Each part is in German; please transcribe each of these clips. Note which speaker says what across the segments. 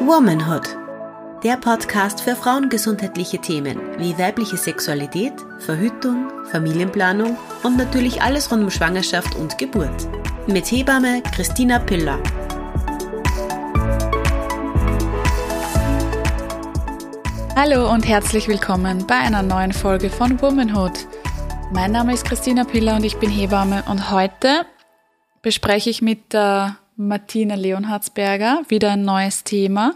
Speaker 1: Womanhood. Der Podcast für frauengesundheitliche Themen wie weibliche Sexualität, Verhütung, Familienplanung und natürlich alles rund um Schwangerschaft und Geburt. Mit Hebamme Christina Piller.
Speaker 2: Hallo und herzlich willkommen bei einer neuen Folge von Womanhood. Mein Name ist Christina Piller und ich bin Hebamme und heute bespreche ich mit der Martina Leonhardsberger wieder ein neues Thema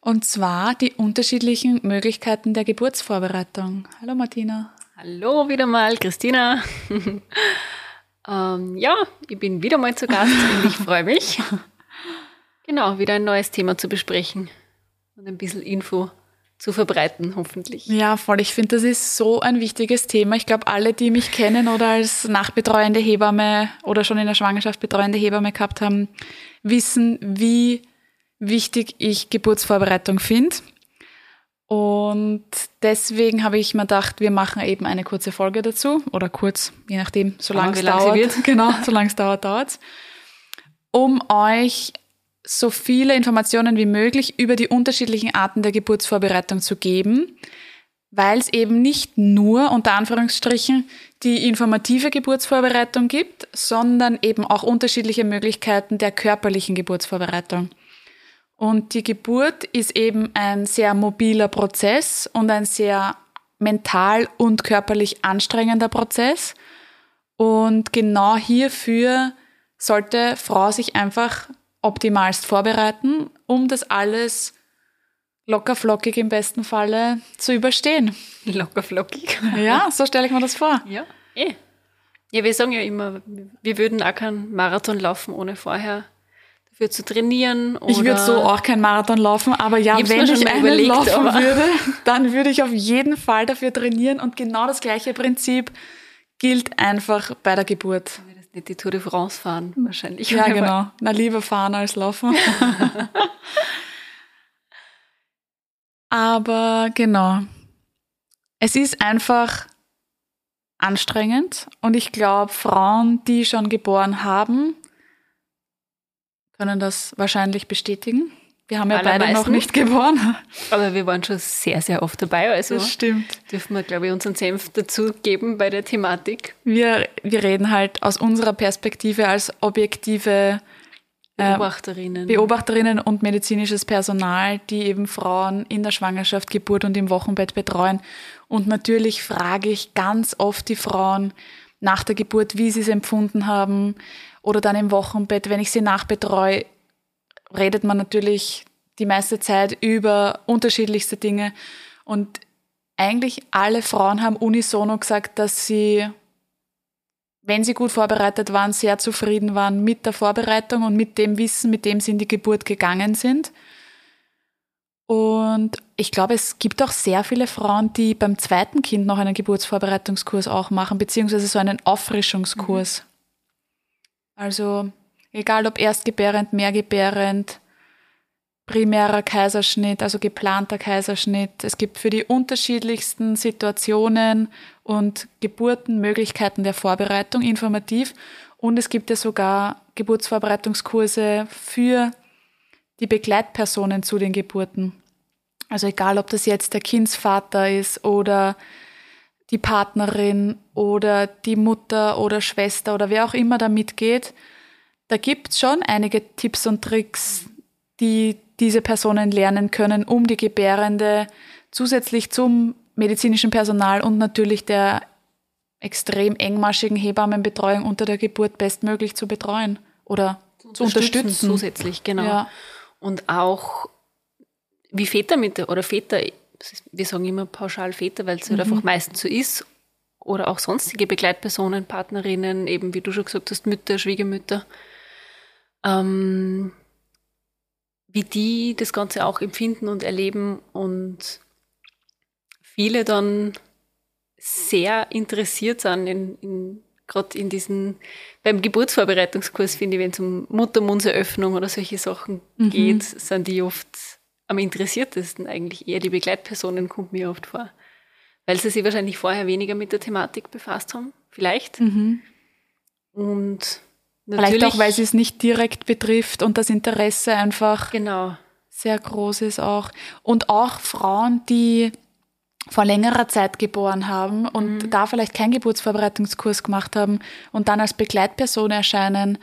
Speaker 2: und zwar die unterschiedlichen Möglichkeiten der Geburtsvorbereitung. Hallo Martina.
Speaker 3: Hallo wieder mal, Christina. ähm, ja, ich bin wieder mal zu Gast und ich freue mich. Genau, wieder ein neues Thema zu besprechen und ein bisschen Info zu verbreiten, hoffentlich.
Speaker 2: Ja, voll. Ich finde, das ist so ein wichtiges Thema. Ich glaube, alle, die mich kennen oder als nachbetreuende Hebamme oder schon in der Schwangerschaft betreuende Hebamme gehabt haben, wissen, wie wichtig ich Geburtsvorbereitung finde. Und deswegen habe ich mir gedacht, wir machen eben eine kurze Folge dazu oder kurz, je nachdem, solange es dauert. Wird. Genau, solange es dauert, dauert um euch so viele Informationen wie möglich über die unterschiedlichen Arten der Geburtsvorbereitung zu geben, weil es eben nicht nur unter Anführungsstrichen die informative Geburtsvorbereitung gibt, sondern eben auch unterschiedliche Möglichkeiten der körperlichen Geburtsvorbereitung. Und die Geburt ist eben ein sehr mobiler Prozess und ein sehr mental und körperlich anstrengender Prozess. Und genau hierfür sollte Frau sich einfach optimalst vorbereiten, um das alles locker flockig im besten Falle zu überstehen.
Speaker 3: Locker flockig?
Speaker 2: Ja, so stelle ich mir das vor.
Speaker 3: Ja, eh. Ja, wir sagen ja immer, wir würden auch keinen Marathon laufen, ohne vorher dafür zu trainieren.
Speaker 2: ich würde so auch keinen Marathon laufen, aber ja, ich wenn ich einen überlegt, laufen würde, dann würde ich auf jeden Fall dafür trainieren und genau das gleiche Prinzip gilt einfach bei der Geburt
Speaker 3: nicht die Tour de France fahren, wahrscheinlich.
Speaker 2: Ja, genau. Na, lieber fahren als laufen. Aber genau. Es ist einfach anstrengend und ich glaube, Frauen, die schon geboren haben, können das wahrscheinlich bestätigen. Wir haben ja beide noch nicht geboren.
Speaker 3: Aber wir waren schon sehr, sehr oft dabei. Also
Speaker 2: das stimmt.
Speaker 3: Dürfen wir, glaube ich, unseren Senf dazu geben bei der Thematik.
Speaker 2: Wir, wir reden halt aus unserer Perspektive als objektive
Speaker 3: äh, Beobachterinnen.
Speaker 2: Beobachterinnen und medizinisches Personal, die eben Frauen in der Schwangerschaft, Geburt und im Wochenbett betreuen. Und natürlich frage ich ganz oft die Frauen nach der Geburt, wie sie es empfunden haben. Oder dann im Wochenbett, wenn ich sie nachbetreue, redet man natürlich die meiste Zeit über unterschiedlichste Dinge. Und eigentlich alle Frauen haben unisono gesagt, dass sie, wenn sie gut vorbereitet waren, sehr zufrieden waren mit der Vorbereitung und mit dem Wissen, mit dem sie in die Geburt gegangen sind. Und ich glaube, es gibt auch sehr viele Frauen, die beim zweiten Kind noch einen Geburtsvorbereitungskurs auch machen, beziehungsweise so einen Auffrischungskurs. Mhm. Also Egal ob erstgebärend, mehrgebärend, primärer Kaiserschnitt, also geplanter Kaiserschnitt. Es gibt für die unterschiedlichsten Situationen und Geburten Möglichkeiten der Vorbereitung informativ. Und es gibt ja sogar Geburtsvorbereitungskurse für die Begleitpersonen zu den Geburten. Also egal, ob das jetzt der Kindsvater ist oder die Partnerin oder die Mutter oder Schwester oder wer auch immer da mitgeht, da gibt es schon einige Tipps und Tricks, die diese Personen lernen können, um die Gebärende zusätzlich zum medizinischen Personal und natürlich der extrem engmaschigen Hebammenbetreuung unter der Geburt bestmöglich zu betreuen oder zu, zu unterstützen, unterstützen.
Speaker 3: Zusätzlich, genau. Ja. Und auch wie Väter mit oder Väter, wir sagen immer pauschal Väter, weil es halt mhm. halt einfach meistens so ist, oder auch sonstige Begleitpersonen, Partnerinnen, eben wie du schon gesagt hast, Mütter, Schwiegermütter, ähm, wie die das Ganze auch empfinden und erleben und viele dann sehr interessiert sind in, in gerade in diesen, beim Geburtsvorbereitungskurs finde ich, wenn es um Muttermundseröffnung oder solche Sachen mhm. geht, sind die oft am interessiertesten eigentlich eher die Begleitpersonen kommt mir oft vor. Weil sie sich wahrscheinlich vorher weniger mit der Thematik befasst haben, vielleicht. Mhm. Und
Speaker 2: Vielleicht auch, weil sie es nicht direkt betrifft und das Interesse einfach
Speaker 3: genau.
Speaker 2: sehr groß ist auch. Und auch Frauen, die vor längerer Zeit geboren haben und mhm. da vielleicht keinen Geburtsvorbereitungskurs gemacht haben und dann als Begleitperson erscheinen,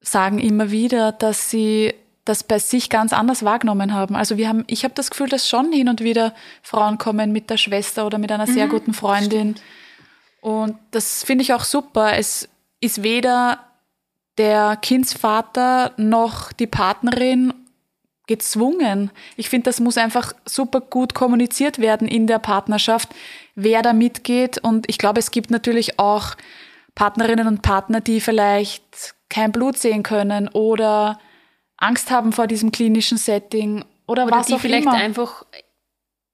Speaker 2: sagen immer wieder, dass sie das bei sich ganz anders wahrgenommen haben. Also wir haben, ich habe das Gefühl, dass schon hin und wieder Frauen kommen mit der Schwester oder mit einer sehr mhm, guten Freundin. Stimmt. Und das finde ich auch super. Es ist weder der Kindsvater noch die Partnerin gezwungen. Ich finde, das muss einfach super gut kommuniziert werden in der Partnerschaft, wer da mitgeht. Und ich glaube, es gibt natürlich auch Partnerinnen und Partner, die vielleicht kein Blut sehen können oder Angst haben vor diesem klinischen Setting oder, oder was die auch
Speaker 3: vielleicht
Speaker 2: immer.
Speaker 3: einfach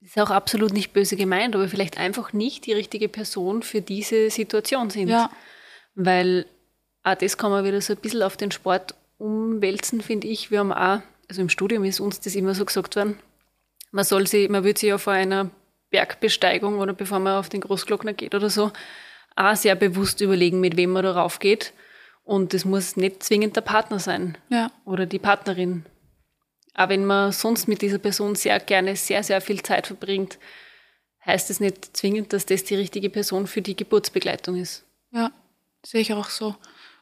Speaker 3: ist auch absolut nicht böse gemeint, aber vielleicht einfach nicht die richtige Person für diese Situation sind. Ja. Weil auch das kann man wieder so ein bisschen auf den Sport umwälzen, finde ich. Wir haben auch, also im Studium ist uns das immer so gesagt worden, man soll sie, man würde sich ja vor einer Bergbesteigung oder bevor man auf den Großglockner geht oder so, auch sehr bewusst überlegen, mit wem man darauf geht. Und das muss nicht zwingend der Partner sein ja. oder die Partnerin. Auch wenn man sonst mit dieser Person sehr gerne sehr, sehr viel Zeit verbringt, heißt es nicht zwingend, dass das die richtige Person für die Geburtsbegleitung ist.
Speaker 2: Ja, sehe ich auch so.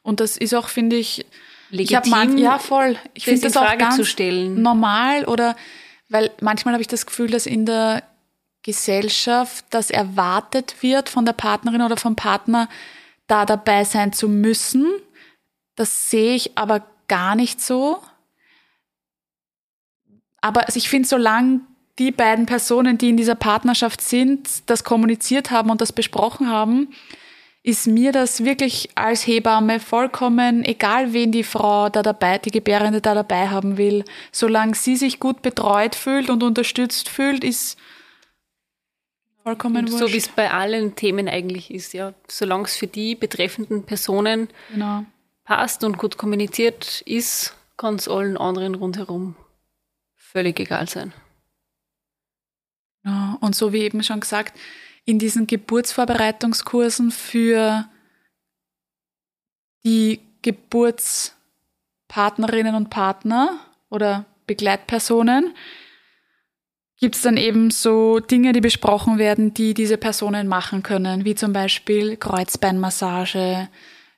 Speaker 2: Und das ist auch, finde ich, legitim. Ich man, ja, voll. Ich finde das auch ganz normal oder, weil manchmal habe ich das Gefühl, dass in der Gesellschaft das erwartet wird von der Partnerin oder vom Partner, da dabei sein zu müssen das sehe ich aber gar nicht so. Aber also ich finde, solange die beiden Personen, die in dieser Partnerschaft sind, das kommuniziert haben und das besprochen haben, ist mir das wirklich als Hebamme vollkommen egal, wen die Frau da dabei, die Gebärende da dabei haben will. Solange sie sich gut betreut fühlt und unterstützt fühlt, ist vollkommen
Speaker 3: wurscht. So wie es bei allen Themen eigentlich ist, ja. Solange es für die betreffenden Personen genau passt und gut kommuniziert ist, kann es allen anderen rundherum völlig egal sein.
Speaker 2: Ja, und so wie eben schon gesagt, in diesen Geburtsvorbereitungskursen für die Geburtspartnerinnen und Partner oder Begleitpersonen. Gibt es dann eben so Dinge, die besprochen werden, die diese Personen machen können, wie zum Beispiel Kreuzbeinmassage,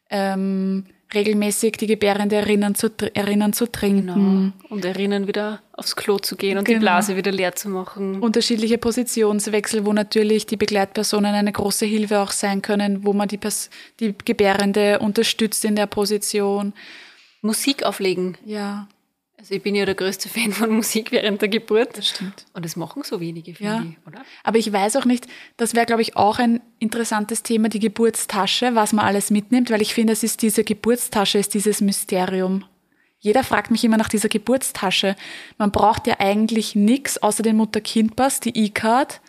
Speaker 2: ähm, regelmäßig die Gebärende erinnern zu, erinnern zu trinken. Genau.
Speaker 3: Und erinnern wieder aufs Klo zu gehen und genau. die Blase wieder leer zu machen.
Speaker 2: Unterschiedliche Positionswechsel, wo natürlich die Begleitpersonen eine große Hilfe auch sein können, wo man die, Pers die Gebärende unterstützt in der Position.
Speaker 3: Musik auflegen.
Speaker 2: Ja.
Speaker 3: Also ich bin ja der größte Fan von Musik während der Geburt. Das stimmt. Und das machen so wenige, finde ja. ich, oder?
Speaker 2: Aber ich weiß auch nicht, das wäre, glaube ich, auch ein interessantes Thema, die Geburtstasche, was man alles mitnimmt, weil ich finde, es ist diese Geburtstasche, ist dieses Mysterium. Jeder fragt mich immer nach dieser Geburtstasche. Man braucht ja eigentlich nichts außer den Mutter-Kind-Pass, die E-Card.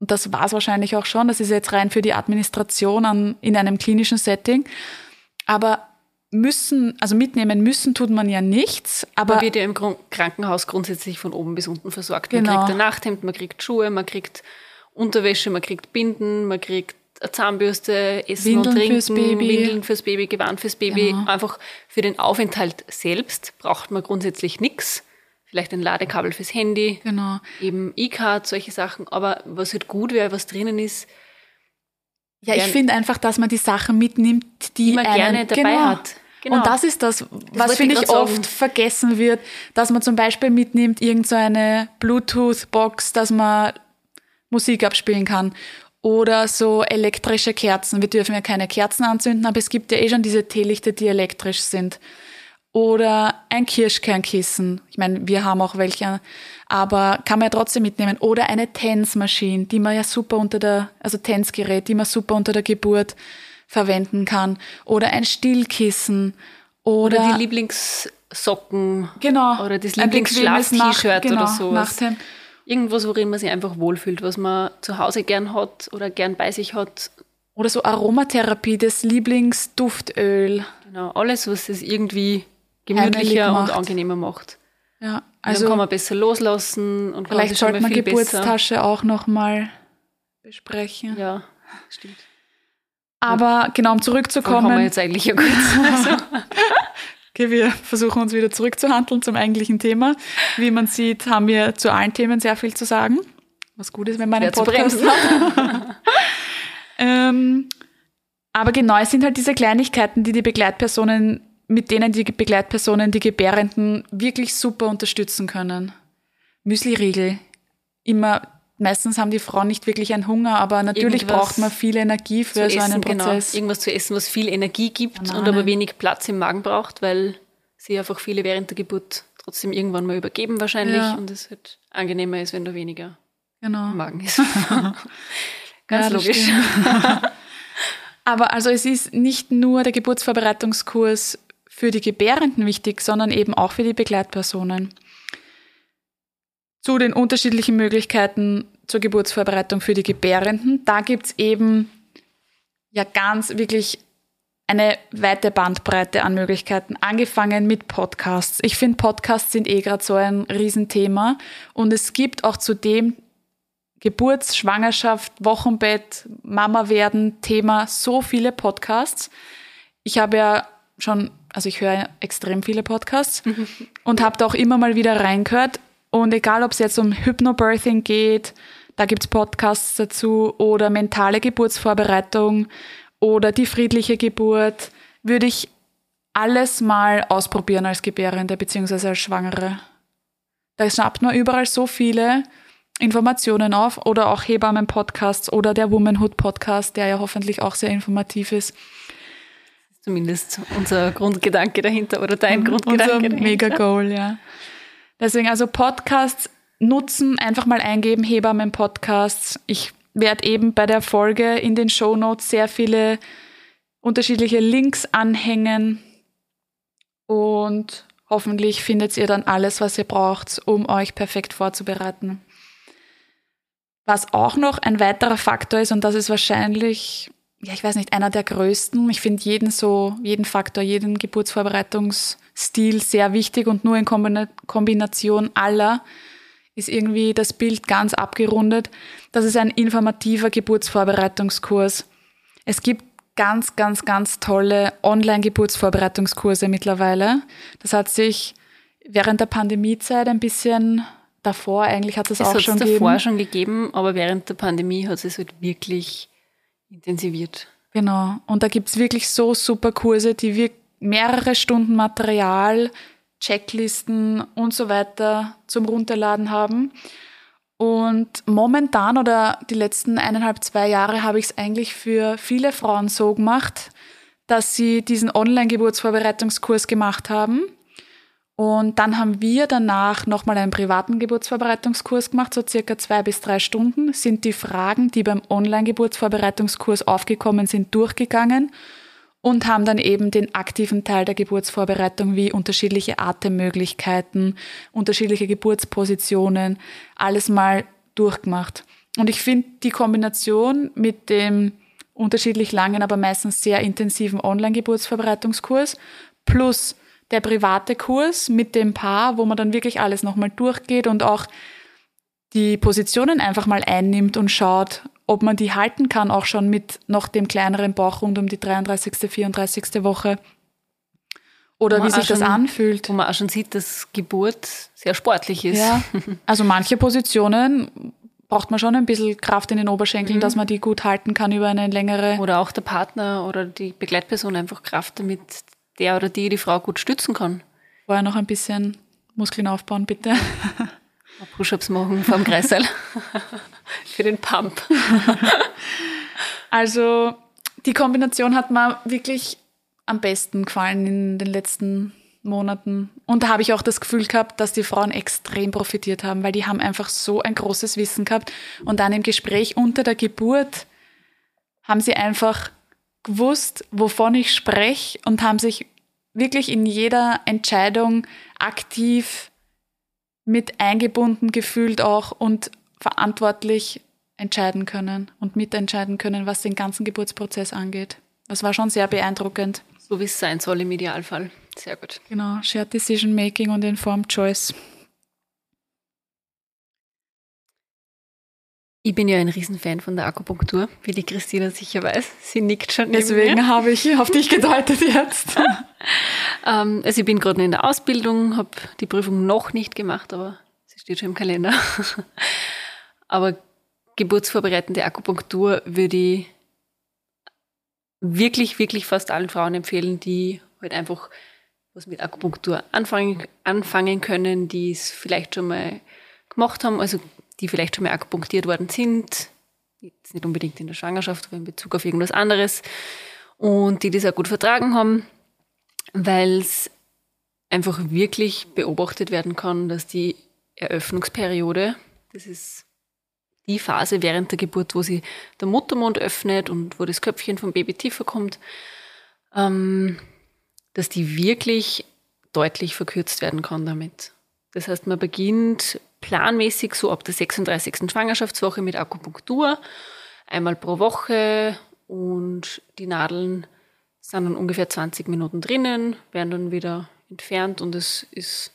Speaker 2: Und das war es wahrscheinlich auch schon. Das ist jetzt rein für die Administration an, in einem klinischen Setting. Aber müssen, also mitnehmen müssen tut man ja nichts. Aber
Speaker 3: man wird ja im Krankenhaus grundsätzlich von oben bis unten versorgt. Genau. Man kriegt ein Nachthemd, man kriegt Schuhe, man kriegt Unterwäsche, man kriegt Binden, man kriegt eine Zahnbürste, Essen Windeln und Trinken, fürs Baby. Windeln fürs Baby, Gewand fürs Baby. Genau. Einfach für den Aufenthalt selbst braucht man grundsätzlich nichts. Vielleicht ein Ladekabel fürs Handy,
Speaker 2: genau.
Speaker 3: eben E-Card, solche Sachen. Aber was halt gut wäre, was drinnen ist,
Speaker 2: ja, ich finde einfach, dass man die Sachen mitnimmt, die, die
Speaker 3: man einen, gerne dabei genau. hat.
Speaker 2: Genau. Und das ist das, was das finde ich oft sagen. vergessen wird, dass man zum Beispiel mitnimmt irgendeine so Bluetooth-Box, dass man Musik abspielen kann. Oder so elektrische Kerzen. Wir dürfen ja keine Kerzen anzünden, aber es gibt ja eh schon diese Teelichter, die elektrisch sind. Oder ein Kirschkernkissen. Ich meine, wir haben auch welche, aber kann man ja trotzdem mitnehmen. Oder eine Tänzmaschine, die man ja super unter der, also Tänzgerät, die man super unter der Geburt verwenden kann. Oder ein Stillkissen. Oder,
Speaker 3: oder die Lieblingssocken.
Speaker 2: Genau.
Speaker 3: Oder das Lieblingsschlaf-T-Shirt genau, oder so. Irgendwas, worin man sich einfach wohlfühlt, was man zu Hause gern hat oder gern bei sich hat.
Speaker 2: Oder so Aromatherapie, das Lieblingsduftöl.
Speaker 3: Genau, alles, was es irgendwie gemütlicher und angenehmer macht.
Speaker 2: Ja,
Speaker 3: also dann kann man besser loslassen und
Speaker 2: vielleicht sollte man Geburtstasche besser. auch nochmal besprechen.
Speaker 3: Ja, stimmt.
Speaker 2: Aber genau, um zurückzukommen.
Speaker 3: Haben wir jetzt eigentlich ja kurz.
Speaker 2: also. Okay, wir versuchen uns wieder zurückzuhandeln zum eigentlichen Thema. Wie man sieht, haben wir zu allen Themen sehr viel zu sagen. Was gut ist, wenn man einen Podcast hat. ähm, aber genau, es sind halt diese Kleinigkeiten, die die Begleitpersonen, mit denen die Begleitpersonen die Gebärenden wirklich super unterstützen können. Müsli-Riegel. Immer, meistens haben die Frauen nicht wirklich einen Hunger, aber natürlich Irgendwas braucht man viel Energie für so essen, einen genau. Prozess.
Speaker 3: Genau. Irgendwas zu essen, was viel Energie gibt Banane. und aber wenig Platz im Magen braucht, weil sie einfach viele während der Geburt trotzdem irgendwann mal übergeben wahrscheinlich ja. und es halt angenehmer ist, wenn da weniger genau. im Magen ist.
Speaker 2: Ganz ja, logisch. Aber also es ist nicht nur der Geburtsvorbereitungskurs für die Gebärenden wichtig, sondern eben auch für die Begleitpersonen. Zu den unterschiedlichen Möglichkeiten zur Geburtsvorbereitung für die Gebärenden, da gibt's eben ja ganz wirklich eine weite Bandbreite an Möglichkeiten, angefangen mit Podcasts. Ich finde, Podcasts sind eh gerade so ein Riesenthema und es gibt auch zudem Geburts-, Schwangerschaft, Wochenbett, Mama werden, Thema, so viele Podcasts. Ich habe ja schon, also ich höre extrem viele Podcasts und habe da auch immer mal wieder reingehört. Und egal, ob es jetzt um Hypnobirthing geht, da gibt's Podcasts dazu, oder mentale Geburtsvorbereitung oder die friedliche Geburt, würde ich alles mal ausprobieren als Gebärende beziehungsweise als Schwangere. Da schnappt man überall so viele Informationen auf oder auch Hebammen-Podcasts oder der Womanhood-Podcast, der ja hoffentlich auch sehr informativ ist.
Speaker 3: Zumindest unser Grundgedanke dahinter oder dein Grundgedanke
Speaker 2: unser dahinter. Mega Goal, ja. Deswegen also Podcasts nutzen, einfach mal eingeben, Hebammen-Podcasts. Ich werde eben bei der Folge in den Show Notes sehr viele unterschiedliche Links anhängen und hoffentlich findet ihr dann alles, was ihr braucht, um euch perfekt vorzubereiten. Was auch noch ein weiterer Faktor ist, und das ist wahrscheinlich, ja, ich weiß nicht, einer der größten. Ich finde jeden so, jeden Faktor, jeden Geburtsvorbereitungsstil sehr wichtig und nur in Kombination aller ist irgendwie das Bild ganz abgerundet. Das ist ein informativer Geburtsvorbereitungskurs. Es gibt ganz, ganz, ganz tolle Online-Geburtsvorbereitungskurse mittlerweile. Das hat sich während der Pandemiezeit ein bisschen davor eigentlich hat es auch schon gegeben. Es
Speaker 3: davor schon gegeben, aber während der Pandemie hat es halt wirklich intensiviert.
Speaker 2: Genau. Und da gibt's wirklich so super Kurse, die wir mehrere Stunden Material, Checklisten und so weiter zum Runterladen haben. Und momentan oder die letzten eineinhalb, zwei Jahre habe ich es eigentlich für viele Frauen so gemacht, dass sie diesen Online-Geburtsvorbereitungskurs gemacht haben und dann haben wir danach nochmal einen privaten Geburtsvorbereitungskurs gemacht, so circa zwei bis drei Stunden, sind die Fragen, die beim Online-Geburtsvorbereitungskurs aufgekommen sind, durchgegangen und haben dann eben den aktiven Teil der Geburtsvorbereitung wie unterschiedliche Atemmöglichkeiten, unterschiedliche Geburtspositionen, alles mal durchgemacht. Und ich finde die Kombination mit dem unterschiedlich langen, aber meistens sehr intensiven Online-Geburtsvorbereitungskurs plus der private Kurs mit dem Paar, wo man dann wirklich alles nochmal durchgeht und auch die Positionen einfach mal einnimmt und schaut, ob man die halten kann, auch schon mit noch dem kleineren Bauch rund um die 33., 34. Woche. Oder wie sich schon, das anfühlt.
Speaker 3: Wo man auch schon sieht, dass Geburt sehr sportlich ist. Ja.
Speaker 2: Also manche Positionen braucht man schon ein bisschen Kraft in den Oberschenkeln, mhm. dass man die gut halten kann über eine längere.
Speaker 3: Oder auch der Partner oder die Begleitperson einfach Kraft, damit der oder die die Frau gut stützen kann.
Speaker 2: Vorher noch ein bisschen Muskeln aufbauen, bitte.
Speaker 3: Push-ups machen vom Kreisel. Für den Pump.
Speaker 2: also die Kombination hat mir wirklich am besten gefallen in den letzten Monaten. Und da habe ich auch das Gefühl gehabt, dass die Frauen extrem profitiert haben, weil die haben einfach so ein großes Wissen gehabt. Und dann im Gespräch unter der Geburt haben sie einfach gewusst, wovon ich spreche und haben sich wirklich in jeder Entscheidung aktiv mit eingebunden gefühlt auch und verantwortlich entscheiden können und mitentscheiden können, was den ganzen Geburtsprozess angeht. Das war schon sehr beeindruckend.
Speaker 3: So wie es sein soll im Idealfall. Sehr gut.
Speaker 2: Genau, Shared Decision Making und Informed Choice.
Speaker 3: Ich bin ja ein Riesenfan von der Akupunktur, wie die Christina sicher weiß. Sie nickt schon.
Speaker 2: Deswegen habe ich auf dich gedeutet jetzt.
Speaker 3: ähm, also ich bin gerade in der Ausbildung, habe die Prüfung noch nicht gemacht, aber sie steht schon im Kalender. aber geburtsvorbereitende Akupunktur würde ich wirklich, wirklich fast allen Frauen empfehlen, die halt einfach was mit Akupunktur anfangen, anfangen können, die es vielleicht schon mal gemacht haben, also die vielleicht schon mal akupunktiert worden sind, jetzt nicht unbedingt in der Schwangerschaft, aber in Bezug auf irgendwas anderes, und die das auch gut vertragen haben, weil es einfach wirklich beobachtet werden kann, dass die Eröffnungsperiode, das ist die Phase während der Geburt, wo sich der Muttermund öffnet und wo das Köpfchen vom Baby tiefer kommt, ähm, dass die wirklich deutlich verkürzt werden kann damit. Das heißt, man beginnt planmäßig so ab der 36. Schwangerschaftswoche mit Akupunktur, einmal pro Woche und die Nadeln sind dann ungefähr 20 Minuten drinnen, werden dann wieder entfernt und es ist,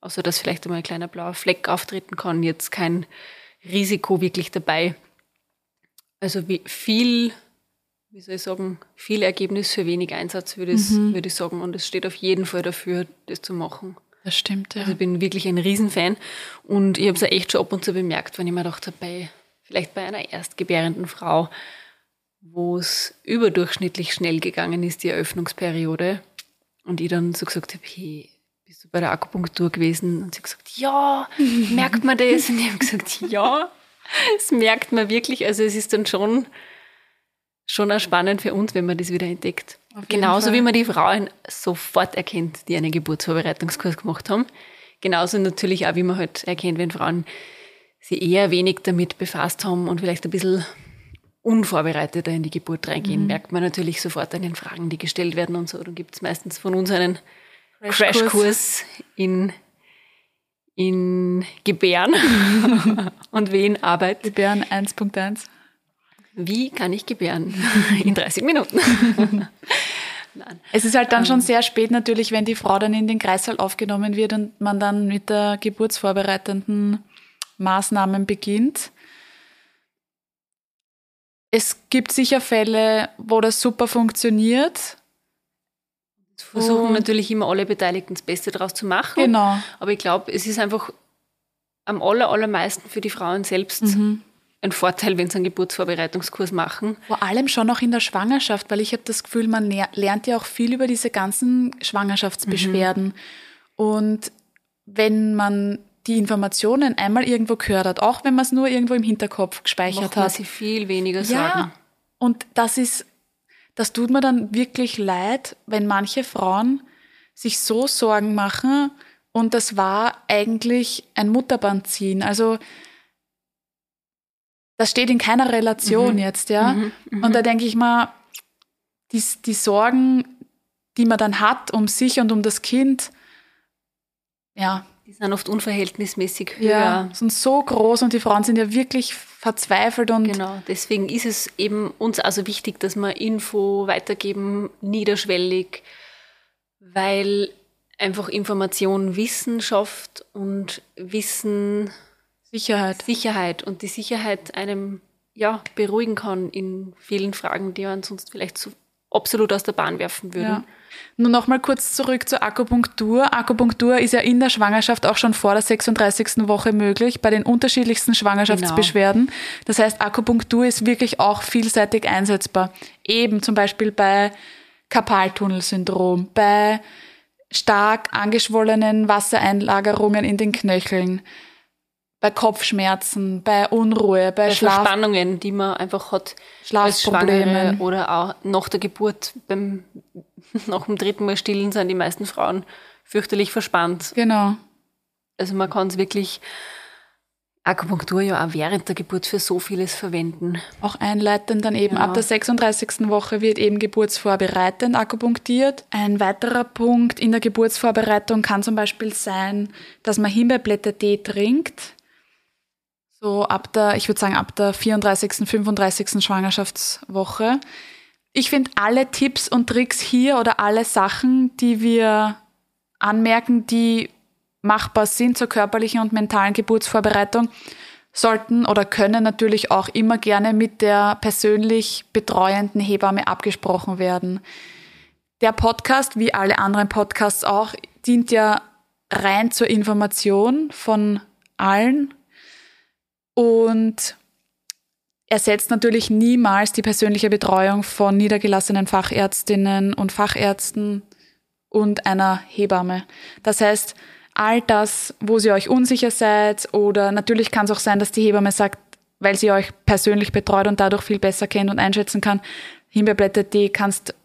Speaker 3: außer dass vielleicht einmal ein kleiner blauer Fleck auftreten kann, jetzt kein Risiko wirklich dabei. Also wie viel, wie soll ich sagen, viel Ergebnis für wenig Einsatz, würde, mhm. würde ich sagen. Und es steht auf jeden Fall dafür, das zu machen.
Speaker 2: Das stimmt, ja.
Speaker 3: Also ich bin wirklich ein Riesenfan. Und ich habe es ja echt schon ab und zu bemerkt, wenn ich mir dachte, bei, vielleicht bei einer erstgebärenden Frau, wo es überdurchschnittlich schnell gegangen ist, die Eröffnungsperiode. Und ich dann so gesagt habe, hey, bist du bei der Akupunktur gewesen? Und sie gesagt, ja, merkt man das? Und ich habe gesagt, ja, das merkt man wirklich. Also es ist dann schon, schon auch spannend für uns, wenn man das wieder entdeckt. Genauso Fall. wie man die Frauen sofort erkennt, die einen Geburtsvorbereitungskurs gemacht haben. Genauso natürlich auch, wie man halt erkennt, wenn Frauen sich eher wenig damit befasst haben und vielleicht ein bisschen unvorbereiteter in die Geburt reingehen, mhm. merkt man natürlich sofort an den Fragen, die gestellt werden und so. Dann gibt es meistens von uns einen Crashkurs in, in Gebären und Wehenarbeit.
Speaker 2: Gebären 1.1.
Speaker 3: Wie kann ich gebären? In 30 Minuten.
Speaker 2: Es ist halt dann schon ähm. sehr spät natürlich, wenn die Frau dann in den Kreißsaal aufgenommen wird und man dann mit der geburtsvorbereitenden Maßnahmen beginnt. Es gibt sicher Fälle, wo das super funktioniert
Speaker 3: versuchen natürlich immer alle Beteiligten das Beste daraus zu machen.
Speaker 2: Genau.
Speaker 3: Aber ich glaube, es ist einfach am aller, allermeisten für die Frauen selbst mhm. Ein Vorteil, wenn sie einen Geburtsvorbereitungskurs machen.
Speaker 2: Vor allem schon auch in der Schwangerschaft, weil ich habe das Gefühl, man lernt ja auch viel über diese ganzen Schwangerschaftsbeschwerden. Mhm. Und wenn man die Informationen einmal irgendwo gehört hat, auch wenn man es nur irgendwo im Hinterkopf gespeichert Macht man hat.
Speaker 3: sie viel weniger Sorgen. Ja,
Speaker 2: und das ist das tut mir dann wirklich leid, wenn manche Frauen sich so Sorgen machen und das war eigentlich ein Mutterband ziehen. Also das steht in keiner Relation mhm. jetzt, ja. Mhm, mh. Und da denke ich mal, die, die Sorgen, die man dann hat um sich und um das Kind, ja.
Speaker 3: Die sind oft unverhältnismäßig höher.
Speaker 2: Ja, sind so groß und die Frauen sind ja wirklich verzweifelt und.
Speaker 3: Genau, deswegen ist es eben uns also wichtig, dass wir Info weitergeben, niederschwellig, weil einfach Information Wissen schafft und Wissen
Speaker 2: Sicherheit.
Speaker 3: Sicherheit und die Sicherheit einem ja beruhigen kann in vielen Fragen, die man sonst vielleicht so absolut aus der Bahn werfen würden. Ja.
Speaker 2: Nur noch mal kurz zurück zur Akupunktur. Akupunktur ist ja in der Schwangerschaft auch schon vor der 36. Woche möglich, bei den unterschiedlichsten Schwangerschaftsbeschwerden. Genau. Das heißt, Akupunktur ist wirklich auch vielseitig einsetzbar. Eben zum Beispiel bei Karpaltunnelsyndrom, bei stark angeschwollenen Wassereinlagerungen in den Knöcheln, bei Kopfschmerzen, bei Unruhe, bei, bei Schlaf
Speaker 3: Verspannungen, die man einfach hat
Speaker 2: Schlafprobleme
Speaker 3: oder auch nach der Geburt beim nach dem dritten Mal stillen sind die meisten Frauen fürchterlich verspannt.
Speaker 2: Genau.
Speaker 3: Also man kann es wirklich Akupunktur ja auch während der Geburt für so vieles verwenden.
Speaker 2: Auch einleitend dann eben. Ja. Ab der 36. Woche wird eben geburtsvorbereitend akupunktiert. Ein weiterer Punkt in der Geburtsvorbereitung kann zum Beispiel sein, dass man Himbeerblättertee trinkt. So ab der, ich würde sagen, ab der 34., 35. Schwangerschaftswoche. Ich finde alle Tipps und Tricks hier oder alle Sachen, die wir anmerken, die machbar sind zur körperlichen und mentalen Geburtsvorbereitung, sollten oder können natürlich auch immer gerne mit der persönlich betreuenden Hebamme abgesprochen werden. Der Podcast, wie alle anderen Podcasts auch, dient ja rein zur Information von allen und ersetzt natürlich niemals die persönliche Betreuung von niedergelassenen Fachärztinnen und Fachärzten und einer Hebamme. Das heißt, all das, wo ihr euch unsicher seid oder natürlich kann es auch sein, dass die Hebamme sagt, weil sie euch persönlich betreut und dadurch viel besser kennt und einschätzen kann, Himbeerblätter-Tee kannst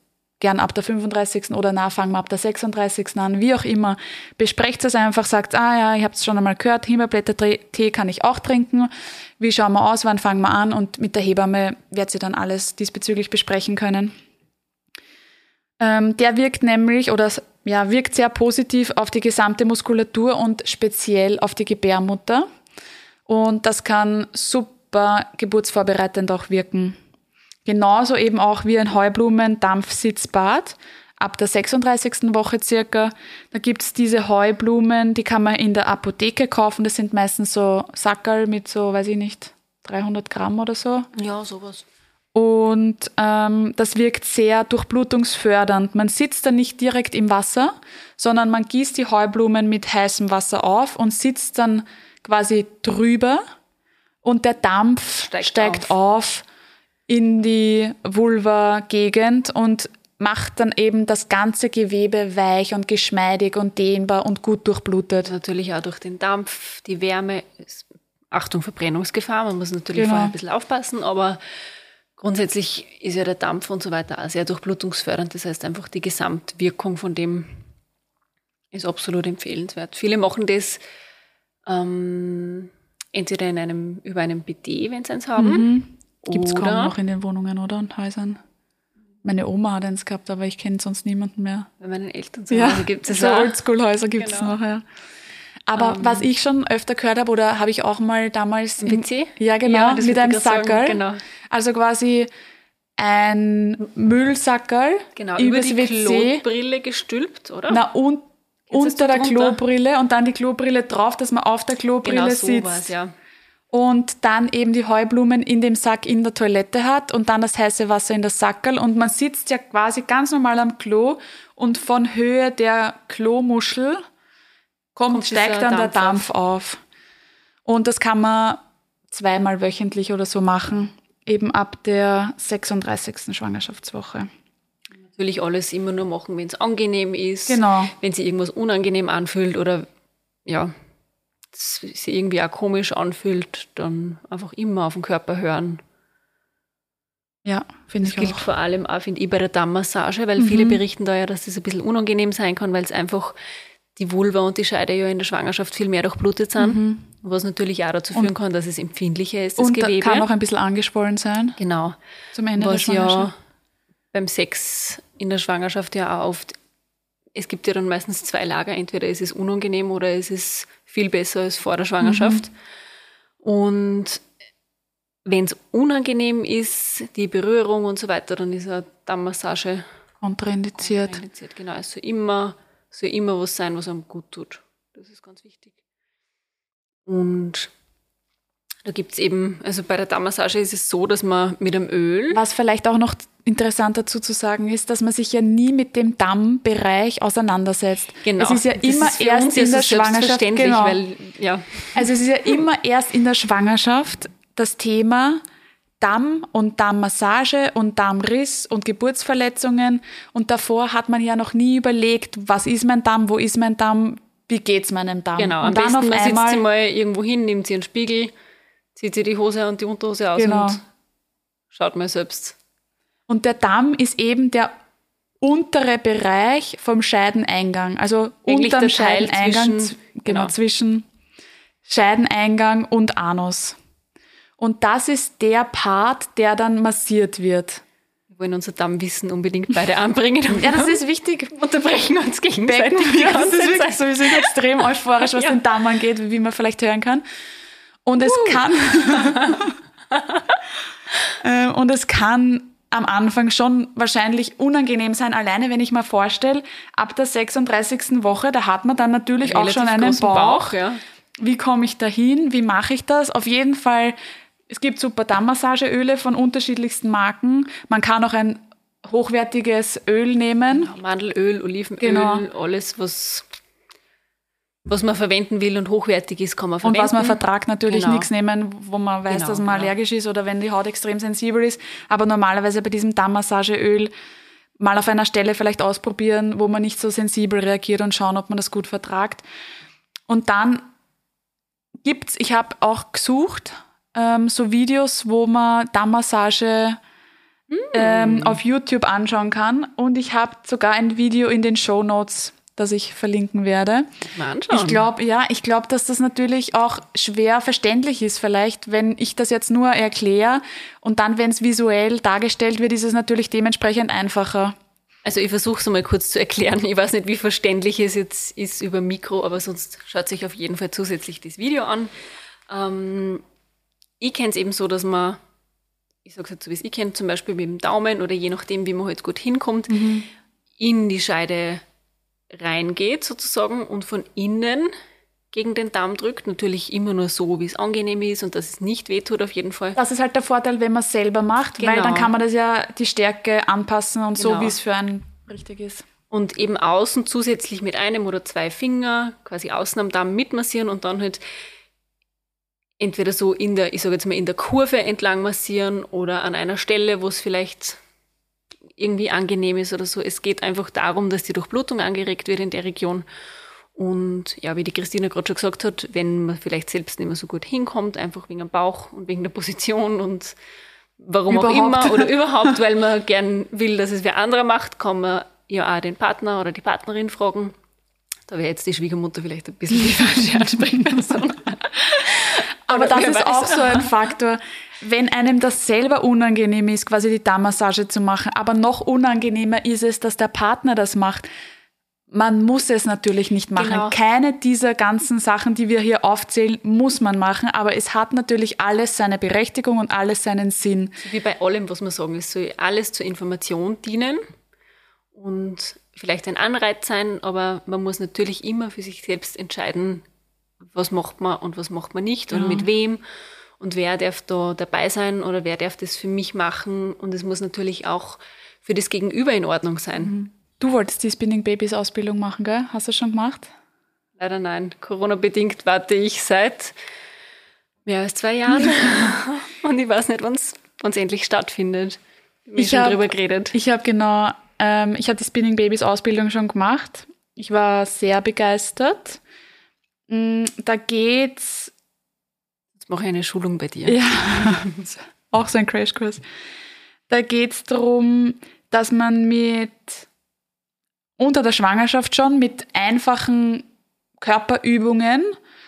Speaker 2: gern ab der 35. oder na, fangen wir ab der 36. an, wie auch immer. Besprecht es einfach, sagt, ah ja, ich habe es schon einmal gehört, Himbeerblätter-Tee kann ich auch trinken. Wie schauen wir aus, wann fangen wir an? Und mit der Hebamme wird sie dann alles diesbezüglich besprechen können. Ähm, der wirkt nämlich oder ja, wirkt sehr positiv auf die gesamte Muskulatur und speziell auf die Gebärmutter. Und das kann super geburtsvorbereitend auch wirken. Genauso eben auch wie ein Heublumen-Dampfsitzbad ab der 36. Woche circa. Da gibt's diese Heublumen, die kann man in der Apotheke kaufen. Das sind meistens so Sackerl mit so, weiß ich nicht, 300 Gramm oder so.
Speaker 3: Ja, sowas.
Speaker 2: Und ähm, das wirkt sehr durchblutungsfördernd. Man sitzt da nicht direkt im Wasser, sondern man gießt die Heublumen mit heißem Wasser auf und sitzt dann quasi drüber und der Dampf steigt, steigt auf. auf in die Vulva-Gegend und macht dann eben das ganze Gewebe weich und geschmeidig und dehnbar und gut durchblutet.
Speaker 3: Natürlich auch durch den Dampf, die Wärme. Achtung, Verbrennungsgefahr, man muss natürlich genau. vorher ein bisschen aufpassen, aber grundsätzlich ist ja der Dampf und so weiter auch sehr durchblutungsfördernd. Das heißt einfach die Gesamtwirkung von dem ist absolut empfehlenswert. Viele machen das ähm, entweder in einem, über einem BD, wenn sie eins haben, mhm.
Speaker 2: Gibt es kaum noch in den Wohnungen oder und Häusern. Meine Oma hat eins gehabt, aber ich kenne sonst niemanden mehr.
Speaker 3: Bei meinen Eltern zu
Speaker 2: ja, gibt es so Oldschool-Häuser gibt es genau. noch, ja. Aber um, ähm. was ich schon öfter gehört habe, oder habe ich auch mal damals...
Speaker 3: WC?
Speaker 2: Ja, genau, ja, mit einem Sackerl. Genau. Also quasi ein Müllsackerl
Speaker 3: genau, über die WC. Klobrille gestülpt, oder?
Speaker 2: Na, und unter der Klobrille und dann die Klobrille drauf, dass man auf der Klobrille genau, sitzt. So ja und dann eben die Heublumen in dem Sack in der Toilette hat und dann das heiße Wasser in das Sackerl und man sitzt ja quasi ganz normal am Klo und von Höhe der Klomuschel kommt, kommt steigt dann Dampf der Dampf auf. auf. Und das kann man zweimal wöchentlich oder so machen, eben ab der 36. Schwangerschaftswoche.
Speaker 3: Natürlich alles immer nur machen, wenn es angenehm ist,
Speaker 2: genau.
Speaker 3: wenn sich irgendwas unangenehm anfühlt oder ja, sich irgendwie auch komisch anfühlt, dann einfach immer auf den Körper hören.
Speaker 2: Ja, finde ich
Speaker 3: auch. Das gilt vor allem auch, finde ich, bei der Dammmassage, weil mhm. viele berichten da ja, dass das ein bisschen unangenehm sein kann, weil es einfach die Vulva und die Scheide ja in der Schwangerschaft viel mehr durchblutet sind, mhm. was natürlich auch dazu führen und, kann, dass es empfindlicher ist,
Speaker 2: das und Gewebe. kann auch ein bisschen angeschwollen sein.
Speaker 3: Genau.
Speaker 2: Zum Ende was der Schwangerschaft. ja
Speaker 3: beim Sex in der Schwangerschaft ja auch oft, es gibt ja dann meistens zwei Lager, entweder ist es unangenehm oder ist es ist viel besser als vor der Schwangerschaft. Mhm. Und wenn es unangenehm ist, die Berührung und so weiter, dann ist eine Dammmassage
Speaker 2: kontraindiziert.
Speaker 3: kontraindiziert. Genau, es soll immer, soll immer was sein, was einem gut tut. Das ist ganz wichtig. Und da gibt es eben, also bei der Dammmassage ist es so, dass man mit einem Öl.
Speaker 2: Was vielleicht auch noch interessant dazu zu sagen ist, dass man sich ja nie mit dem Dammbereich auseinandersetzt.
Speaker 3: Genau.
Speaker 2: Es ist ja immer ist erst in der Schwangerschaft.
Speaker 3: Genau. Weil, ja.
Speaker 2: Also es ist ja immer erst in der Schwangerschaft das Thema Damm und Dammmassage und Dammriss und Geburtsverletzungen. Und davor hat man ja noch nie überlegt, was ist mein Damm, wo ist mein Damm, wie geht's meinem Damm.
Speaker 3: Genau, am und dann besten man einmal, sitzt sie mal irgendwo hin, nimmt sie einen Spiegel, zieht sie die Hose und die Unterhose aus genau. und schaut mal selbst.
Speaker 2: Und der Damm ist eben der untere Bereich vom Scheideneingang, also unter dem Scheideneingang, zwischen, genau, genau, zwischen Scheideneingang und Anus. Und das ist der Part, der dann massiert wird.
Speaker 3: Wir wollen unser Dammwissen unbedingt beide anbringen.
Speaker 2: ja, das ist wichtig.
Speaker 3: Unterbrechen uns gegenseitig. Becken,
Speaker 2: ja, das ist wirklich so, wir sind extrem euphorisch, was ja. den Damm angeht, wie man vielleicht hören kann. Und es uh. kann äh, und es kann am Anfang schon wahrscheinlich unangenehm sein, alleine wenn ich mir vorstelle, ab der 36. Woche, da hat man dann natürlich Relativ auch schon einen Bauch. Bauch ja. Wie komme ich dahin? Wie mache ich das? Auf jeden Fall, es gibt super Dammmassageöle von unterschiedlichsten Marken. Man kann auch ein hochwertiges Öl nehmen.
Speaker 3: Genau, Mandelöl, Olivenöl, genau. alles, was, was man verwenden will und hochwertig ist, kann man verwenden.
Speaker 2: Und was man vertragt, natürlich genau. nichts nehmen, wo man weiß, genau, dass man genau. allergisch ist oder wenn die Haut extrem sensibel ist. Aber normalerweise bei diesem Dammmassageöl mal auf einer Stelle vielleicht ausprobieren, wo man nicht so sensibel reagiert und schauen, ob man das gut vertragt. Und dann gibt's, ich habe auch gesucht, ähm, so Videos, wo man Dammmassage mm. ähm, auf YouTube anschauen kann. Und ich habe sogar ein Video in den Show Notes, das ich verlinken werde.
Speaker 3: Mal anschauen.
Speaker 2: Ich glaube, ja, ich glaube, dass das natürlich auch schwer verständlich ist, vielleicht, wenn ich das jetzt nur erkläre und dann, wenn es visuell dargestellt wird, ist es natürlich dementsprechend einfacher.
Speaker 3: Also ich versuche es mal kurz zu erklären. Ich weiß nicht, wie verständlich es jetzt ist über Mikro, aber sonst schaut sich auf jeden Fall zusätzlich das Video an. Ähm, ich kenne es eben so, dass man, ich sage es jetzt so, wie es ich kenne, zum Beispiel mit dem Daumen oder je nachdem, wie man halt gut hinkommt, mhm. in die Scheide reingeht sozusagen und von innen gegen den Darm drückt. Natürlich immer nur so, wie es angenehm ist und dass es nicht wehtut auf jeden Fall.
Speaker 2: Das ist halt der Vorteil, wenn man es selber macht, genau. weil dann kann man das ja die Stärke anpassen und genau. so, wie es für einen richtig ist.
Speaker 3: Und eben außen zusätzlich mit einem oder zwei Finger quasi außen am Darm mitmassieren und dann halt entweder so in der, ich sage jetzt mal, in der Kurve entlang massieren oder an einer Stelle, wo es vielleicht irgendwie angenehm ist oder so. Es geht einfach darum, dass die Durchblutung angeregt wird in der Region und ja, wie die Christina gerade schon gesagt hat, wenn man vielleicht selbst nicht mehr so gut hinkommt, einfach wegen dem Bauch und wegen der Position und warum überhaupt. auch immer oder überhaupt, weil man gern will, dass es wer anderer macht, kann man ja auch den Partner oder die Partnerin fragen. Da wäre jetzt die Schwiegermutter vielleicht ein bisschen die falsche Ansprechperson.
Speaker 2: Aber das ist auch so ein Faktor, wenn einem das selber unangenehm ist, quasi die Darmmassage zu machen, aber noch unangenehmer ist es, dass der Partner das macht man muss es natürlich nicht machen. Genau. Keine dieser ganzen Sachen, die wir hier aufzählen, muss man machen, aber es hat natürlich alles seine Berechtigung und alles seinen Sinn.
Speaker 3: Wie bei allem, was wir sagen, es soll alles zur Information dienen und vielleicht ein Anreiz sein, aber man muss natürlich immer für sich selbst entscheiden, was macht man und was macht man nicht und ja. mit wem und wer darf da dabei sein oder wer darf das für mich machen und es muss natürlich auch für das Gegenüber in Ordnung sein. Mhm.
Speaker 2: Du wolltest die Spinning Babies Ausbildung machen, gell? Hast du das schon gemacht?
Speaker 3: Leider nein. Corona-bedingt warte ich seit mehr als zwei Jahren. Und ich weiß nicht, wann es endlich stattfindet. Wir ich habe drüber geredet.
Speaker 2: Ich habe genau, ähm, ich habe die Spinning Babies Ausbildung schon gemacht. Ich war sehr begeistert. Mm, da geht's.
Speaker 3: Jetzt mache ich eine Schulung bei dir.
Speaker 2: Ja, auch so ein Crashkurs. Da geht's darum, dass man mit unter der Schwangerschaft schon mit einfachen Körperübungen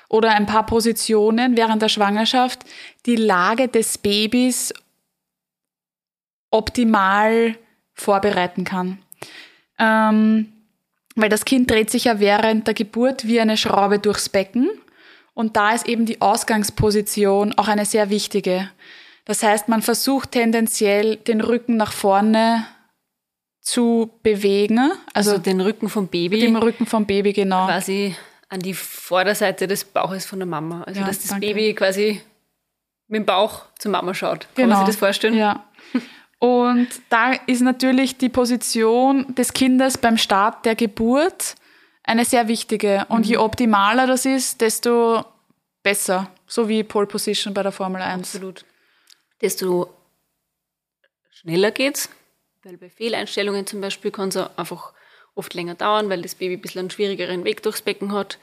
Speaker 2: oder ein paar Positionen während der Schwangerschaft die Lage des Babys optimal vorbereiten kann. Ähm, weil das Kind dreht sich ja während der Geburt wie eine Schraube durchs Becken und da ist eben die Ausgangsposition auch eine sehr wichtige. Das heißt, man versucht tendenziell den Rücken nach vorne zu bewegen.
Speaker 3: Also, also den Rücken vom Baby.
Speaker 2: Den Rücken vom Baby, genau.
Speaker 3: Quasi an die Vorderseite des Bauches von der Mama. Also ja, dass das danke. Baby quasi mit dem Bauch zur Mama schaut. Kann genau. man sich das vorstellen?
Speaker 2: Ja. Und da ist natürlich die Position des Kindes beim Start der Geburt eine sehr wichtige. Und mhm. je optimaler das ist, desto besser. So wie Pole Position bei der Formel 1.
Speaker 3: Absolut. Desto schneller geht's, weil bei Fehleinstellungen zum Beispiel kann es einfach oft länger dauern, weil das Baby ein bisschen einen schwierigeren Weg durchs Becken hat.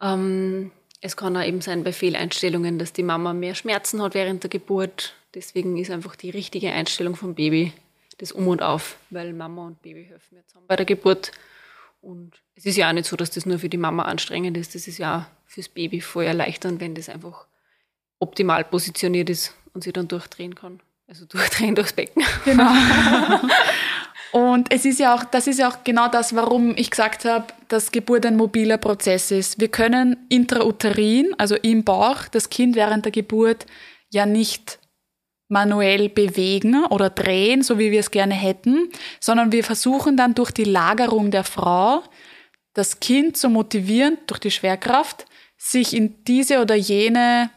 Speaker 3: Ähm, es kann auch eben sein bei Fehleinstellungen, dass die Mama mehr Schmerzen hat während der Geburt. Deswegen ist einfach die richtige Einstellung vom Baby das Um und Auf, weil Mama und Baby helfen mir zusammen bei der Geburt. Und es ist ja auch nicht so, dass das nur für die Mama anstrengend ist. Das ist ja auch fürs Baby voll erleichternd, wenn das einfach optimal positioniert ist und sie dann durchdrehen kann. Also durchdrehen durchs Becken.
Speaker 2: Genau. Und es ist ja auch, das ist ja auch genau das, warum ich gesagt habe, dass Geburt ein mobiler Prozess ist. Wir können intrauterin, also im Bauch, das Kind während der Geburt ja nicht manuell bewegen oder drehen, so wie wir es gerne hätten, sondern wir versuchen dann durch die Lagerung der Frau das Kind zu motivieren, durch die Schwerkraft, sich in diese oder jene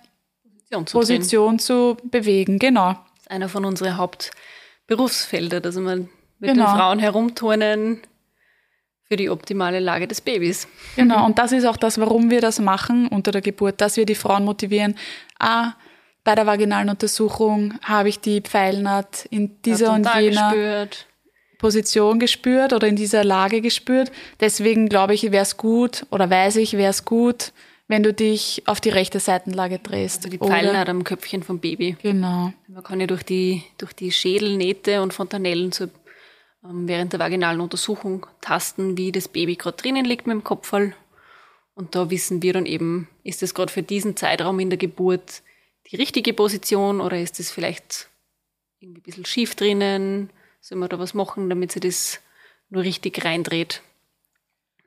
Speaker 3: Position zu
Speaker 2: Position zu bewegen. Genau.
Speaker 3: Das ist einer von unseren Hauptberufsfelder, dass man mit
Speaker 2: Genau.
Speaker 3: den Frauen herumturnen für die optimale Lage des Babys.
Speaker 2: Genau, und das ist auch das, warum wir das machen unter der Geburt, dass wir die Frauen motivieren. Ah, bei der vaginalen Untersuchung habe ich die Pfeilnaht in dieser und jener
Speaker 3: gespürt.
Speaker 2: Position gespürt oder in dieser Lage gespürt. Deswegen glaube ich, wäre es gut oder weiß ich, wäre es gut, wenn du dich auf die rechte Seitenlage drehst.
Speaker 3: Also die Pfeilnaht am Köpfchen vom Baby.
Speaker 2: Genau.
Speaker 3: Man kann ja durch die, durch die Schädelnähte und Fontanellen so, ähm, während der vaginalen Untersuchung tasten, wie das Baby gerade drinnen liegt mit dem Kopfball. Und da wissen wir dann eben, ist es gerade für diesen Zeitraum in der Geburt die richtige Position oder ist es vielleicht irgendwie ein bisschen schief drinnen? Sollen wir da was machen, damit sie das nur richtig reindreht?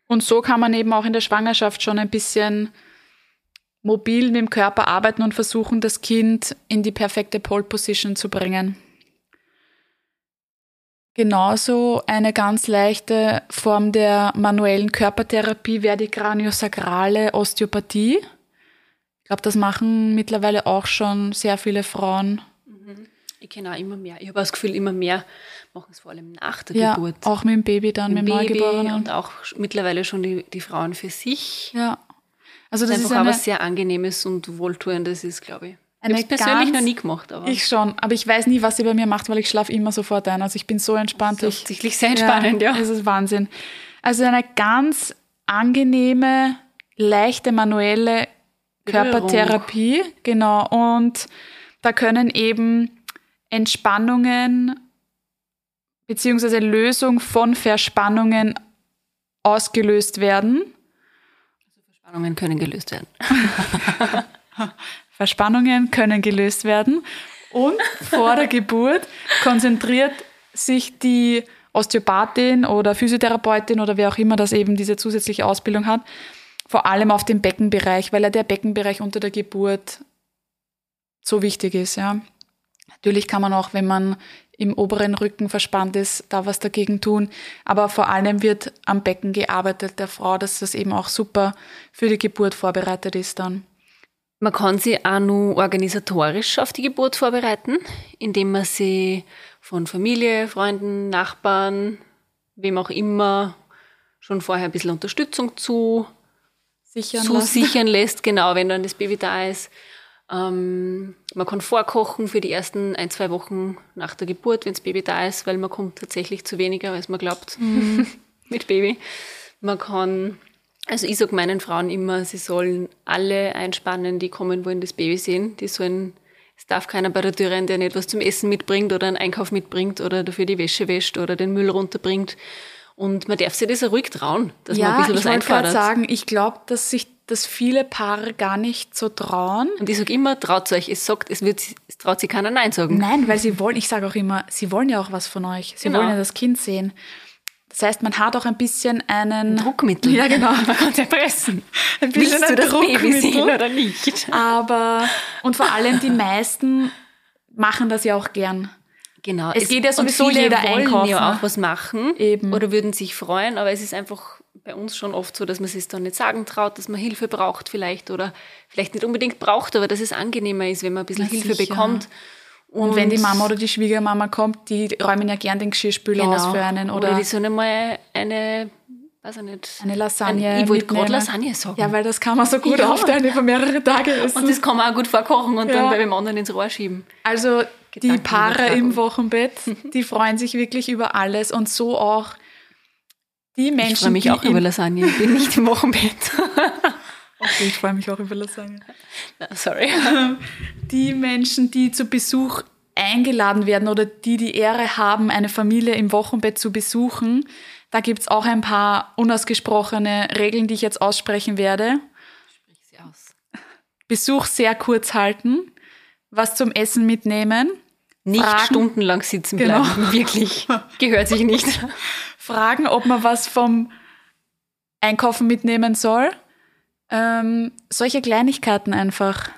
Speaker 2: Und so kann man eben auch in der Schwangerschaft schon ein bisschen mobil mit dem Körper arbeiten und versuchen, das Kind in die perfekte Pole Position zu bringen. Genauso eine ganz leichte Form der manuellen Körpertherapie wäre die kraniosakrale Osteopathie. Ich glaube, das machen mittlerweile auch schon sehr viele Frauen.
Speaker 3: Ich kenne auch immer mehr. Ich habe das Gefühl, immer mehr machen es vor allem nach der
Speaker 2: Ja,
Speaker 3: Geburt.
Speaker 2: auch mit dem Baby dann, mit dem
Speaker 3: Baby
Speaker 2: Neugeborenen.
Speaker 3: und auch mittlerweile schon die, die Frauen für sich.
Speaker 2: Ja. Also
Speaker 3: Das
Speaker 2: das
Speaker 3: ist
Speaker 2: ist
Speaker 3: einfach auch was sehr Angenehmes und Wohltuendes ist, glaube ich. Ich habe persönlich noch nie gemacht, aber
Speaker 2: Ich schon, aber ich weiß nie, was sie bei mir macht, weil ich schlafe immer sofort ein. Also ich bin so entspannt.
Speaker 3: das ist
Speaker 2: Ich,
Speaker 3: offensichtlich sehr entspannend, ja.
Speaker 2: Es ist Wahnsinn. Also eine ganz angenehme, leichte, manuelle Körpertherapie, genau. Und da können eben Entspannungen beziehungsweise Lösung von Verspannungen ausgelöst werden.
Speaker 3: Spannungen können gelöst werden.
Speaker 2: Verspannungen können gelöst werden. Und vor der Geburt konzentriert sich die Osteopathin oder Physiotherapeutin oder wer auch immer das eben diese zusätzliche Ausbildung hat, vor allem auf den Beckenbereich, weil ja der Beckenbereich unter der Geburt so wichtig ist, ja. Natürlich kann man auch, wenn man im oberen Rücken verspannt ist, da was dagegen tun. Aber vor allem wird am Becken gearbeitet der Frau, dass das eben auch super für die Geburt vorbereitet ist dann.
Speaker 3: Man kann sich auch nur organisatorisch auf die Geburt vorbereiten, indem man sie von Familie, Freunden, Nachbarn, wem auch immer, schon vorher ein bisschen Unterstützung zu
Speaker 2: sichern
Speaker 3: zu
Speaker 2: lassen.
Speaker 3: sichern lässt, genau, wenn dann das Baby da ist. Ähm, man kann vorkochen für die ersten ein, zwei Wochen nach der Geburt, wenn das Baby da ist, weil man kommt tatsächlich zu weniger, als man glaubt mit Baby. Man kann, also ich sage meinen Frauen immer, sie sollen alle einspannen, die kommen wollen, das Baby sehen. Die sollen, es darf keiner bei der Tür rein, der nicht was zum Essen mitbringt oder einen Einkauf mitbringt oder dafür die Wäsche wäscht oder den Müll runterbringt. Und man darf sich das auch ruhig trauen, dass man ein
Speaker 2: Ja,
Speaker 3: bisschen
Speaker 2: ich
Speaker 3: was
Speaker 2: wollte gerade
Speaker 3: einfordert.
Speaker 2: sagen, ich glaube, dass sich das viele Paare gar nicht so trauen.
Speaker 3: Und ich sage immer, traut euch. Es sagt, es wird, es traut sich keiner Nein sagen.
Speaker 2: Nein, weil sie wollen, ich sage auch immer, sie wollen ja auch was von euch. Sie
Speaker 3: Genau.
Speaker 2: wollen ja das Kind sehen. Das heißt, man hat auch ein bisschen einen
Speaker 3: Druckmittel.
Speaker 2: Ja, genau.
Speaker 3: Man kann es erpressen.
Speaker 2: Ein
Speaker 3: Willst
Speaker 2: bisschen
Speaker 3: du
Speaker 2: ein
Speaker 3: das Baby
Speaker 2: Druckmittel.
Speaker 3: sehen oder nicht?
Speaker 2: Aber, und vor allem die meisten machen das ja auch gern.
Speaker 3: Genau.
Speaker 2: Es geht ja sowieso
Speaker 3: und viele
Speaker 2: jeder
Speaker 3: wollen
Speaker 2: einkaufen.
Speaker 3: ja auch was machen.
Speaker 2: Eben.
Speaker 3: Oder würden sich freuen, aber es ist einfach bei uns schon oft so, dass man sich dann nicht sagen traut, dass man Hilfe braucht vielleicht oder vielleicht nicht unbedingt braucht, aber dass es angenehmer ist, wenn man ein bisschen
Speaker 2: Na
Speaker 3: Hilfe
Speaker 2: sicher.
Speaker 3: bekommt.
Speaker 2: Und, wenn die Mama oder die Schwiegermama kommt, die räumen ja gern den Geschirrspüler
Speaker 3: genau.
Speaker 2: aus für einen
Speaker 3: oder,
Speaker 2: oder,
Speaker 3: die sollen einmal eine, weiß ich nicht,
Speaker 2: eine Lasagne.
Speaker 3: Ein, ich wollte gerade. Lasagne sagen.
Speaker 2: Ja, weil das kann man so gut
Speaker 3: Ja.
Speaker 2: aufteilen über mehrere Tage essen.
Speaker 3: und das kann man auch gut vorkochen und
Speaker 2: Ja.
Speaker 3: dann bei dem anderen ins Rohr schieben.
Speaker 2: Also die Paare im Wochenbett, die freuen sich wirklich über alles und so auch die Menschen,
Speaker 3: Ich freue mich auch über Lasagne. Ich bin nicht im Wochenbett.
Speaker 2: Okay, ich freue mich auch über Lasagne.
Speaker 3: Sorry.
Speaker 2: Die Menschen, die zu Besuch eingeladen werden oder die die Ehre haben, eine Familie im Wochenbett zu besuchen, da gibt's auch ein paar unausgesprochene Regeln, die ich jetzt aussprechen werde.
Speaker 3: Sie aus.
Speaker 2: Besuch sehr kurz halten, was zum Essen mitnehmen,
Speaker 3: Nicht
Speaker 2: Fragen.
Speaker 3: stundenlang sitzen
Speaker 2: Genau.
Speaker 3: bleiben. Wirklich. Gehört sich nicht.
Speaker 2: fragen, ob man was vom Einkaufen mitnehmen soll. Ähm, solche Kleinigkeiten einfach.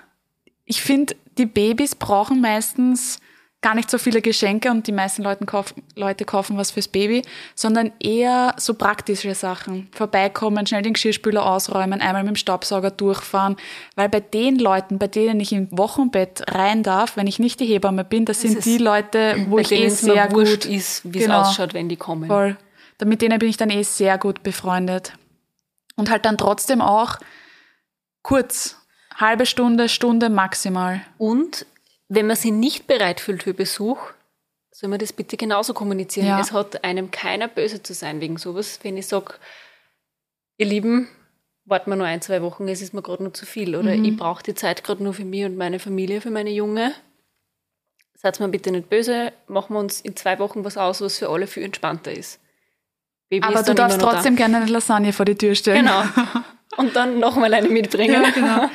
Speaker 2: Ich finde, die Babys brauchen meistens gar nicht so viele Geschenke und die meisten Leute kaufen, Leute kaufen was fürs Baby, sondern eher so praktische Sachen. Vorbeikommen, schnell den Geschirrspüler ausräumen, einmal mit dem Staubsauger durchfahren. Weil bei den Leuten, bei denen ich im Wochenbett rein darf, wenn ich nicht die Hebamme bin, das, das sind die Leute, wo ich eh sehr gut
Speaker 3: ist, wie genau, es ausschaut, wenn die kommen.
Speaker 2: Voll. Mit denen bin ich dann eh sehr gut befreundet. Und halt dann trotzdem auch kurz, halbe Stunde, Stunde maximal.
Speaker 3: Und wenn man sich nicht bereit fühlt für Besuch, soll man das bitte genauso kommunizieren. Ja. Es hat einem keiner böse zu sein wegen sowas. Wenn ich sage, ihr Lieben, warten wir nur ein, zwei Wochen, es ist mir gerade noch zu viel. Oder mhm. ich brauche die Zeit gerade nur für mich und meine Familie, für meine Junge. Seid mir bitte nicht böse, machen wir uns in zwei Wochen was aus, was für alle viel entspannter ist.
Speaker 2: Baby Aber ist du darfst trotzdem da. gerne eine Lasagne vor die Tür stellen.
Speaker 3: Genau. Und dann nochmal eine mitbringen.
Speaker 2: Ja, genau.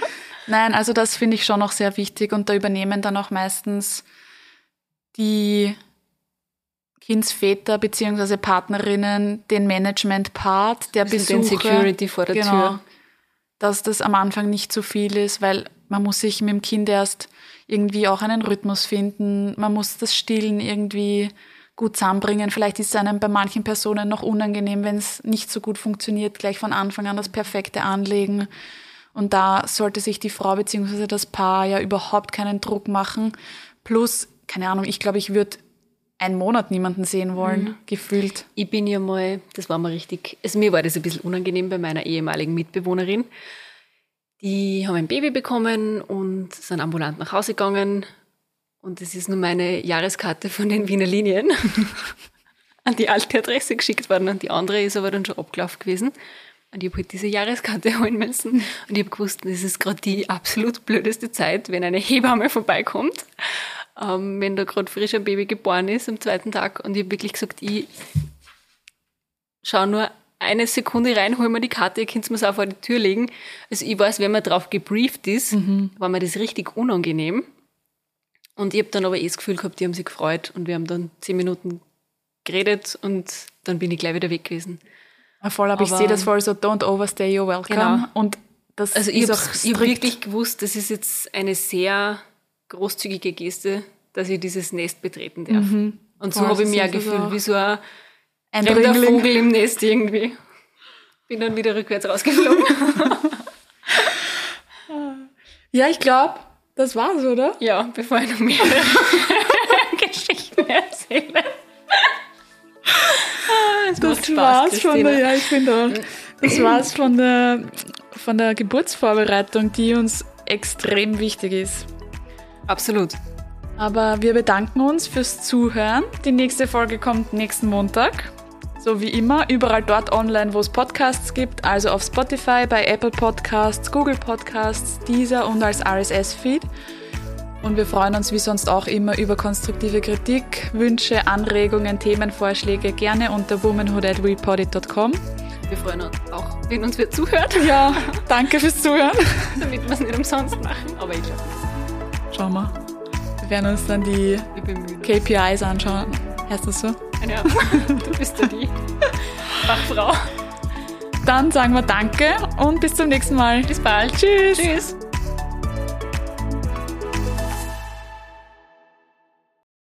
Speaker 2: Nein, also das finde ich schon noch sehr wichtig und da übernehmen dann auch meistens die Kindsväter bzw. Partnerinnen den Management-Part der also Besuche.
Speaker 3: Den Security vor der genau, Tür.
Speaker 2: Dass das am Anfang nicht zu viel ist, weil man muss sich mit dem Kind erst irgendwie auch einen Rhythmus finden. Man muss das Stillen irgendwie gut zusammenbringen. Vielleicht ist es einem bei manchen Personen noch unangenehm, wenn es nicht so gut funktioniert, gleich von Anfang an das perfekte Anlegen. Und da sollte sich die Frau bzw. das Paar ja überhaupt keinen Druck machen. Plus, keine Ahnung, ich glaube, ich würde einen Monat niemanden sehen wollen, mhm. gefühlt.
Speaker 3: Ich bin ja mal, das war mal richtig, also mir war das ein bisschen unangenehm bei meiner ehemaligen Mitbewohnerin. Die haben ein Baby bekommen und sind ambulant nach Hause gegangen. Und das ist nur meine Jahreskarte von den Wiener Linien an die alte Adresse geschickt worden und die andere ist aber dann schon abgelaufen gewesen. Und ich habe halt diese Jahreskarte holen müssen. Und ich habe gewusst, das ist gerade die absolut blödeste Zeit, wenn eine Hebamme vorbeikommt, ähm, wenn da gerade frisch ein Baby geboren ist am zweiten Tag. Und ich habe wirklich gesagt, ich schaue nur eine Sekunde rein, hol mir die Karte, ihr könnt es mir auch vor die Tür legen. Also ich weiß, wenn man drauf gebrieft ist, mhm. war mir das richtig unangenehm. Und ich habe dann aber eh das Gefühl gehabt, die haben sich gefreut und wir haben dann zehn Minuten geredet und dann bin ich gleich wieder weg gewesen.
Speaker 2: Voll, aber, aber ich sehe das voll so, don't overstay your welcome. Genau. Und das
Speaker 3: also ich habe hab wirklich gewusst, das ist jetzt eine sehr großzügige Geste, dass ich dieses Nest betreten darf. Mhm. Und so habe ich mich auch gefühlt, wie so ein, ein Vogel im Nest irgendwie. Bin dann wieder rückwärts rausgeflogen.
Speaker 2: ja, ich glaube, das war's, oder?
Speaker 3: Ja, bevor ich noch mehr Geschichten erzähle.
Speaker 2: Das, Spaß, war's Christine. von der, ja, ich finde auch. Das war's von der, von der Geburtsvorbereitung, die uns extrem wichtig ist.
Speaker 3: Absolut.
Speaker 2: Aber wir bedanken uns fürs Zuhören. Die nächste Folge kommt nächsten Montag. So wie immer, überall dort online, wo es Podcasts gibt, also auf Spotify, bei Apple Podcasts, Google Podcasts, Deezer und als RSS-Feed. Und wir freuen uns wie sonst auch immer über konstruktive Kritik, Wünsche, Anregungen, Themenvorschläge gerne unter womanhood@repodit.com.
Speaker 3: Wir freuen uns auch, wenn uns wer zuhört.
Speaker 2: Ja, danke fürs Zuhören.
Speaker 3: Damit wir es nicht umsonst machen, aber ich glaube
Speaker 2: Schauen wir. Wir werden uns dann die KPIs anschauen. Heißt das so?
Speaker 3: Ja, du bist ja die Fachfrau.
Speaker 2: Dann sagen wir Danke und bis zum nächsten Mal.
Speaker 3: Bis bald.
Speaker 2: Tschüss.
Speaker 3: Tschüss.